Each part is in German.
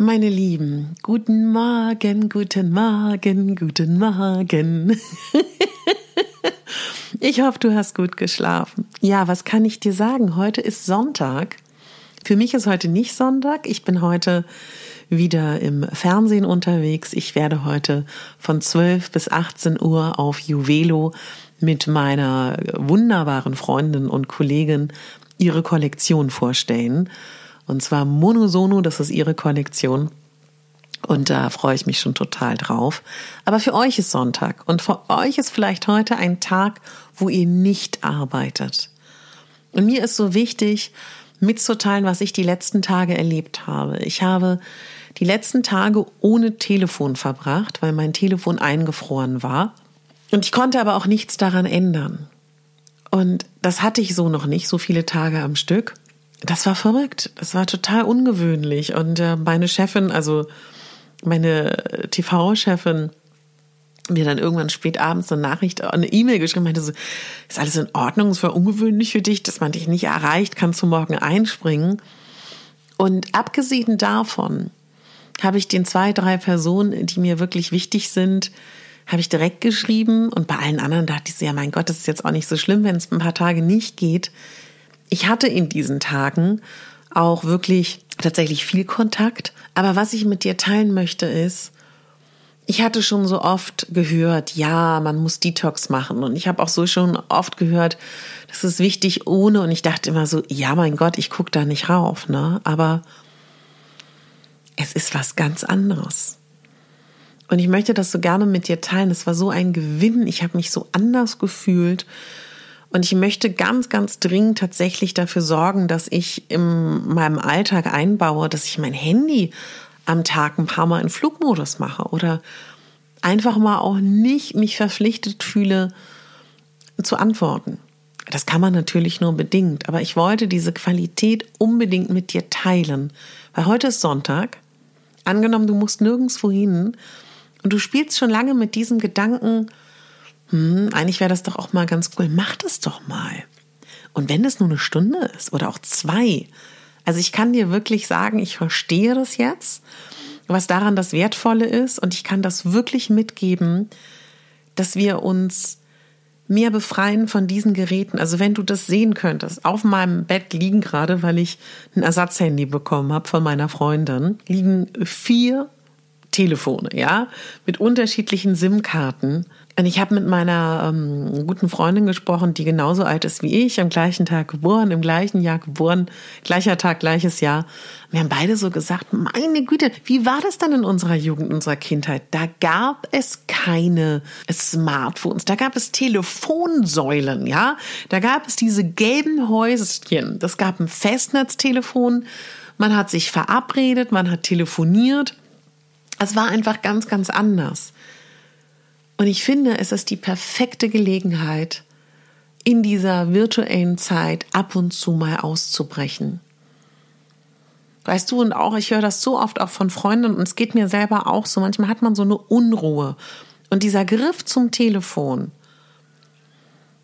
Meine Lieben, guten Morgen, guten Morgen, guten Morgen. ich hoffe, du hast gut geschlafen. Ja, was kann ich dir sagen? Heute ist Sonntag. Für mich ist heute nicht Sonntag. Ich bin heute wieder im Fernsehen unterwegs. Ich werde heute von 12 bis 18 Uhr auf Juvelo mit meiner wunderbaren Freundin und Kollegin ihre Kollektion vorstellen. Und zwar Monosono, das ist ihre Kollektion. Und da freue ich mich schon total drauf. Aber für euch ist Sonntag und für euch ist vielleicht heute ein Tag, wo ihr nicht arbeitet. Und mir ist so wichtig, mitzuteilen, was ich die letzten Tage erlebt habe. Ich habe die letzten Tage ohne Telefon verbracht, weil mein Telefon eingefroren war. Und ich konnte aber auch nichts daran ändern. Und das hatte ich so noch nicht, so viele Tage am Stück das war verrückt. Das war total ungewöhnlich. Und äh, meine Chefin, also meine TV-Chefin, mir dann irgendwann spät abends eine Nachricht, eine E-Mail geschrieben, meinte so, ist alles in Ordnung, es war ungewöhnlich für dich, dass man dich nicht erreicht, kannst du morgen einspringen. Und abgesehen davon habe ich den zwei, drei Personen, die mir wirklich wichtig sind, habe ich direkt geschrieben und bei allen anderen dachte ich so, ja mein Gott, das ist jetzt auch nicht so schlimm, wenn es ein paar Tage nicht geht ich hatte in diesen Tagen auch wirklich tatsächlich viel Kontakt. Aber was ich mit dir teilen möchte ist, ich hatte schon so oft gehört, ja, man muss Detox machen. Und ich habe auch so schon oft gehört, das ist wichtig ohne. Und ich dachte immer so, ja, mein Gott, ich gucke da nicht rauf. Ne? Aber es ist was ganz anderes. Und ich möchte das so gerne mit dir teilen. Es war so ein Gewinn. Ich habe mich so anders gefühlt. Und ich möchte ganz, ganz dringend tatsächlich dafür sorgen, dass ich in meinem Alltag einbaue, dass ich mein Handy am Tag ein paar Mal in Flugmodus mache oder einfach mal auch nicht mich verpflichtet fühle zu antworten. Das kann man natürlich nur bedingt, aber ich wollte diese Qualität unbedingt mit dir teilen, weil heute ist Sonntag. Angenommen, du musst nirgendwo hin und du spielst schon lange mit diesem Gedanken, hm, eigentlich wäre das doch auch mal ganz cool, mach das doch mal. Und wenn es nur eine Stunde ist oder auch zwei, also ich kann dir wirklich sagen, ich verstehe das jetzt, was daran das Wertvolle ist und ich kann das wirklich mitgeben, dass wir uns mehr befreien von diesen Geräten. Also wenn du das sehen könntest, auf meinem Bett liegen gerade, weil ich ein Ersatzhandy bekommen habe von meiner Freundin, liegen vier Telefone, ja, mit unterschiedlichen SIM-Karten. Und ich habe mit meiner ähm, guten Freundin gesprochen, die genauso alt ist wie ich, am gleichen Tag geboren, im gleichen Jahr geboren, gleicher Tag, gleiches Jahr. Wir haben beide so gesagt, meine Güte, wie war das dann in unserer Jugend, unserer Kindheit? Da gab es keine Smartphones, da gab es Telefonsäulen, ja. Da gab es diese gelben Häuschen. Das gab ein Festnetztelefon. Man hat sich verabredet, man hat telefoniert. Es war einfach ganz, ganz anders. Und ich finde, es ist die perfekte Gelegenheit, in dieser virtuellen Zeit ab und zu mal auszubrechen. Weißt du, und auch, ich höre das so oft auch von Freunden und es geht mir selber auch so, manchmal hat man so eine Unruhe. Und dieser Griff zum Telefon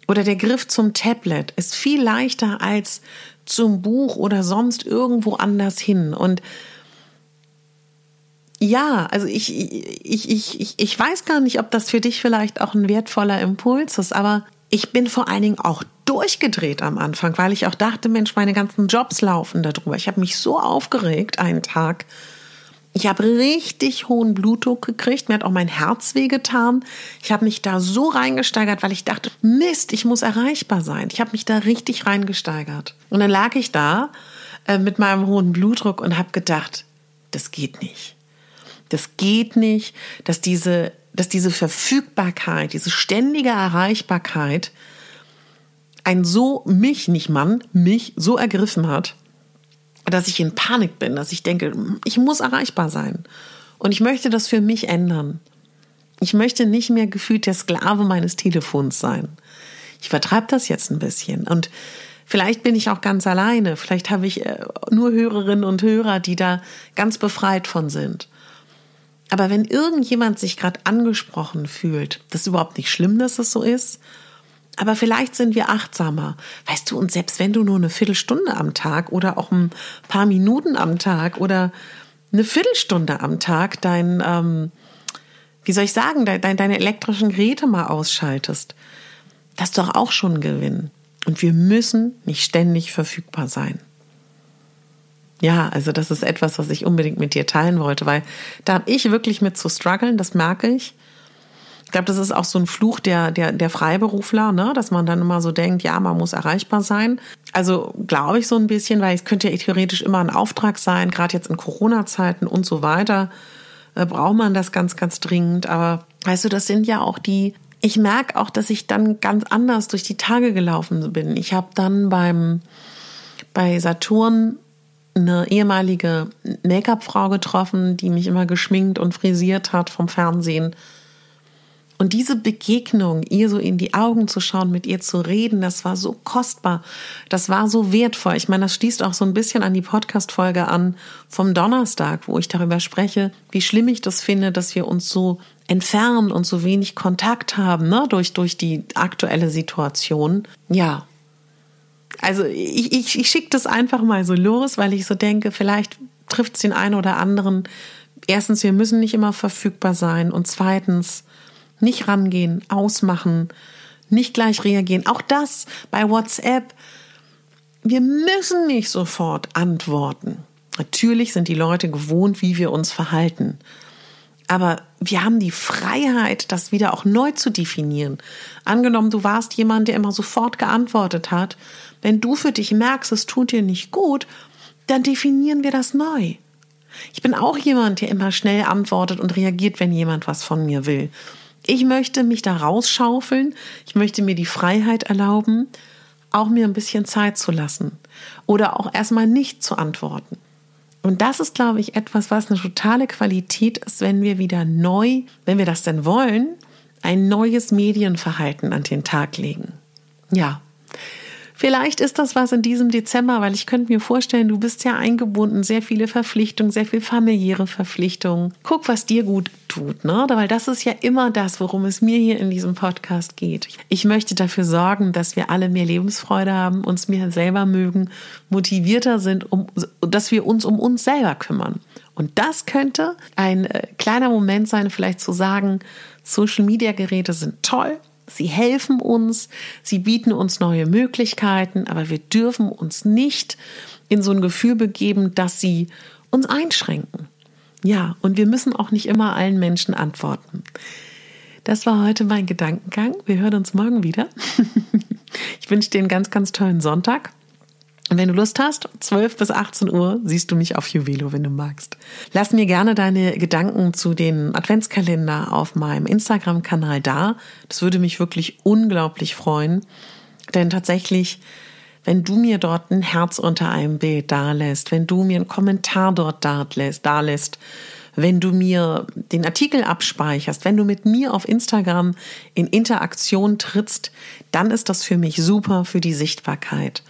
oder der Griff zum Tablet ist viel leichter als zum Buch oder sonst irgendwo anders hin. Und ja, also ich, ich, ich, ich, ich weiß gar nicht, ob das für dich vielleicht auch ein wertvoller Impuls ist, aber ich bin vor allen Dingen auch durchgedreht am Anfang, weil ich auch dachte, Mensch, meine ganzen Jobs laufen darüber. Ich habe mich so aufgeregt einen Tag. Ich habe richtig hohen Blutdruck gekriegt. Mir hat auch mein Herz wehgetan. Ich habe mich da so reingesteigert, weil ich dachte, Mist, ich muss erreichbar sein. Ich habe mich da richtig reingesteigert. Und dann lag ich da äh, mit meinem hohen Blutdruck und habe gedacht, das geht nicht. Das geht nicht, dass diese, dass diese Verfügbarkeit, diese ständige Erreichbarkeit ein so mich, nicht Mann, mich so ergriffen hat, dass ich in Panik bin, dass ich denke, ich muss erreichbar sein. Und ich möchte das für mich ändern. Ich möchte nicht mehr gefühlt der Sklave meines Telefons sein. Ich vertreibe das jetzt ein bisschen. Und vielleicht bin ich auch ganz alleine. Vielleicht habe ich äh, nur Hörerinnen und Hörer, die da ganz befreit von sind. Aber wenn irgendjemand sich gerade angesprochen fühlt, das ist überhaupt nicht schlimm, dass es so ist. Aber vielleicht sind wir achtsamer. Weißt du, und selbst wenn du nur eine Viertelstunde am Tag oder auch ein paar Minuten am Tag oder eine Viertelstunde am Tag dein, ähm, wie soll ich sagen, dein, deine elektrischen Geräte mal ausschaltest, das ist doch auch schon ein Gewinn. Und wir müssen nicht ständig verfügbar sein. Ja, also das ist etwas, was ich unbedingt mit dir teilen wollte, weil da habe ich wirklich mit zu strugglen, das merke ich. Ich glaube, das ist auch so ein Fluch der, der, der Freiberufler, ne? dass man dann immer so denkt, ja, man muss erreichbar sein. Also glaube ich so ein bisschen, weil es könnte ja theoretisch immer ein Auftrag sein, gerade jetzt in Corona-Zeiten und so weiter, äh, braucht man das ganz, ganz dringend. Aber weißt du, das sind ja auch die, ich merke auch, dass ich dann ganz anders durch die Tage gelaufen bin. Ich habe dann beim, bei Saturn eine ehemalige Make-up-Frau getroffen, die mich immer geschminkt und frisiert hat vom Fernsehen. Und diese Begegnung, ihr so in die Augen zu schauen, mit ihr zu reden, das war so kostbar, das war so wertvoll. Ich meine, das schließt auch so ein bisschen an die Podcast-Folge an vom Donnerstag, wo ich darüber spreche, wie schlimm ich das finde, dass wir uns so entfernen und so wenig Kontakt haben, ne, durch, durch die aktuelle Situation. Ja, also ich, ich, ich schicke das einfach mal so los, weil ich so denke, vielleicht trifft es den einen oder anderen. Erstens, wir müssen nicht immer verfügbar sein. Und zweitens, nicht rangehen, ausmachen, nicht gleich reagieren. Auch das bei WhatsApp. Wir müssen nicht sofort antworten. Natürlich sind die Leute gewohnt, wie wir uns verhalten. Aber wir haben die Freiheit, das wieder auch neu zu definieren. Angenommen, du warst jemand, der immer sofort geantwortet hat. Wenn du für dich merkst, es tut dir nicht gut, dann definieren wir das neu. Ich bin auch jemand, der immer schnell antwortet und reagiert, wenn jemand was von mir will. Ich möchte mich da rausschaufeln. Ich möchte mir die Freiheit erlauben, auch mir ein bisschen Zeit zu lassen oder auch erstmal nicht zu antworten. Und das ist, glaube ich, etwas, was eine totale Qualität ist, wenn wir wieder neu, wenn wir das denn wollen, ein neues Medienverhalten an den Tag legen. Ja, Vielleicht ist das was in diesem Dezember, weil ich könnte mir vorstellen, du bist ja eingebunden, sehr viele Verpflichtungen, sehr viel familiäre Verpflichtungen. Guck, was dir gut tut, ne? Weil das ist ja immer das, worum es mir hier in diesem Podcast geht. Ich möchte dafür sorgen, dass wir alle mehr Lebensfreude haben, uns mehr selber mögen, motivierter sind, um, dass wir uns um uns selber kümmern. Und das könnte ein äh, kleiner Moment sein, vielleicht zu sagen, Social Media Geräte sind toll, Sie helfen uns, sie bieten uns neue Möglichkeiten, aber wir dürfen uns nicht in so ein Gefühl begeben, dass sie uns einschränken. Ja, und wir müssen auch nicht immer allen Menschen antworten. Das war heute mein Gedankengang. Wir hören uns morgen wieder. Ich wünsche dir einen ganz, ganz tollen Sonntag. Und wenn du Lust hast, 12 bis 18 Uhr siehst du mich auf Juvelo, wenn du magst. Lass mir gerne deine Gedanken zu den Adventskalender auf meinem Instagram-Kanal da. Das würde mich wirklich unglaublich freuen. Denn tatsächlich, wenn du mir dort ein Herz unter einem Bild dalässt, wenn du mir einen Kommentar dort dalässt, wenn du mir den Artikel abspeicherst, wenn du mit mir auf Instagram in Interaktion trittst, dann ist das für mich super für die Sichtbarkeit.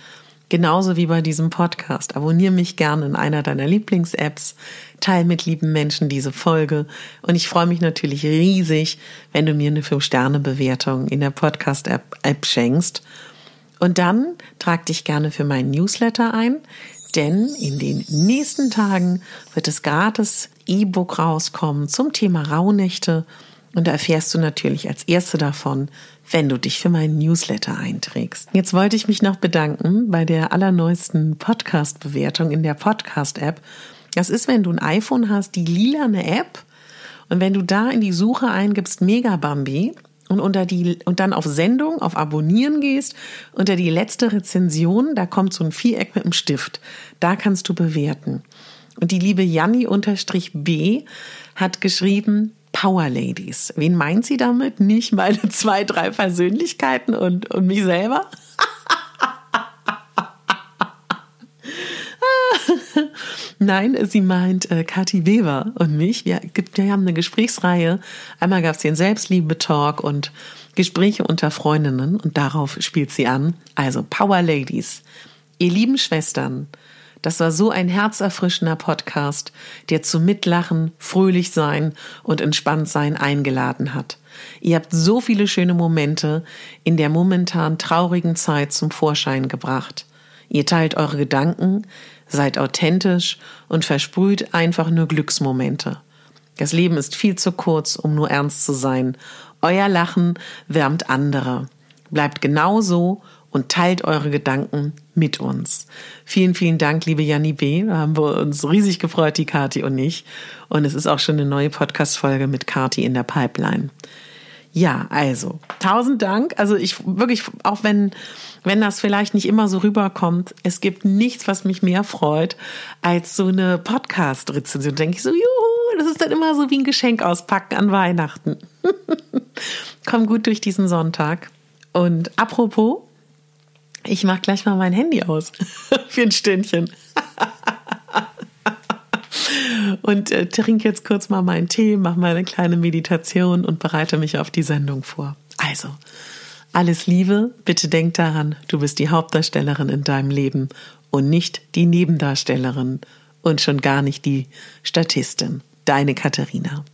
Genauso wie bei diesem Podcast. Abonniere mich gerne in einer deiner Lieblings-Apps, teile mit lieben Menschen diese Folge und ich freue mich natürlich riesig, wenn du mir eine 5-Sterne-Bewertung in der Podcast-App schenkst. Und dann trag dich gerne für meinen Newsletter ein, denn in den nächsten Tagen wird es gratis E-Book rauskommen zum Thema Rauhnächte und da erfährst du natürlich als Erste davon, wenn du dich für meinen Newsletter einträgst. Jetzt wollte ich mich noch bedanken bei der allerneuesten Podcast-Bewertung in der Podcast-App. Das ist, wenn du ein iPhone hast, die lilane App. Und wenn du da in die Suche eingibst Megabambi und unter die und dann auf Sendung, auf Abonnieren gehst, unter die letzte Rezension, da kommt so ein Viereck mit einem Stift. Da kannst du bewerten. Und die liebe Janni-B hat geschrieben, Power Ladies. Wen meint sie damit? Nicht meine zwei, drei Persönlichkeiten und, und mich selber? Nein, sie meint äh, Kathi Weber und mich. Wir, wir haben eine Gesprächsreihe. Einmal gab es den Selbstliebe-Talk und Gespräche unter Freundinnen und darauf spielt sie an. Also Power Ladies, ihr lieben Schwestern, das war so ein herzerfrischender Podcast, der zum Mitlachen, fröhlich sein und entspannt sein eingeladen hat. Ihr habt so viele schöne Momente in der momentan traurigen Zeit zum Vorschein gebracht. Ihr teilt eure Gedanken, seid authentisch und versprüht einfach nur Glücksmomente. Das Leben ist viel zu kurz, um nur ernst zu sein. Euer Lachen wärmt andere. Bleibt genau so und teilt eure Gedanken mit uns. Vielen, vielen Dank, liebe Janni B. Da haben wir uns riesig gefreut, die Kati und ich. Und es ist auch schon eine neue Podcast-Folge mit Kati in der Pipeline. Ja, also, tausend Dank. Also ich wirklich, auch wenn, wenn das vielleicht nicht immer so rüberkommt, es gibt nichts, was mich mehr freut, als so eine Podcast-Rezension. Denke ich so, juhu, das ist dann immer so wie ein Geschenk auspacken an Weihnachten. Komm gut durch diesen Sonntag. Und apropos, ich mach gleich mal mein Handy aus für ein Stündchen. und äh, trinke jetzt kurz mal meinen Tee, mache mal eine kleine Meditation und bereite mich auf die Sendung vor. Also, alles Liebe, bitte denk daran, du bist die Hauptdarstellerin in deinem Leben und nicht die Nebendarstellerin und schon gar nicht die Statistin. Deine Katharina.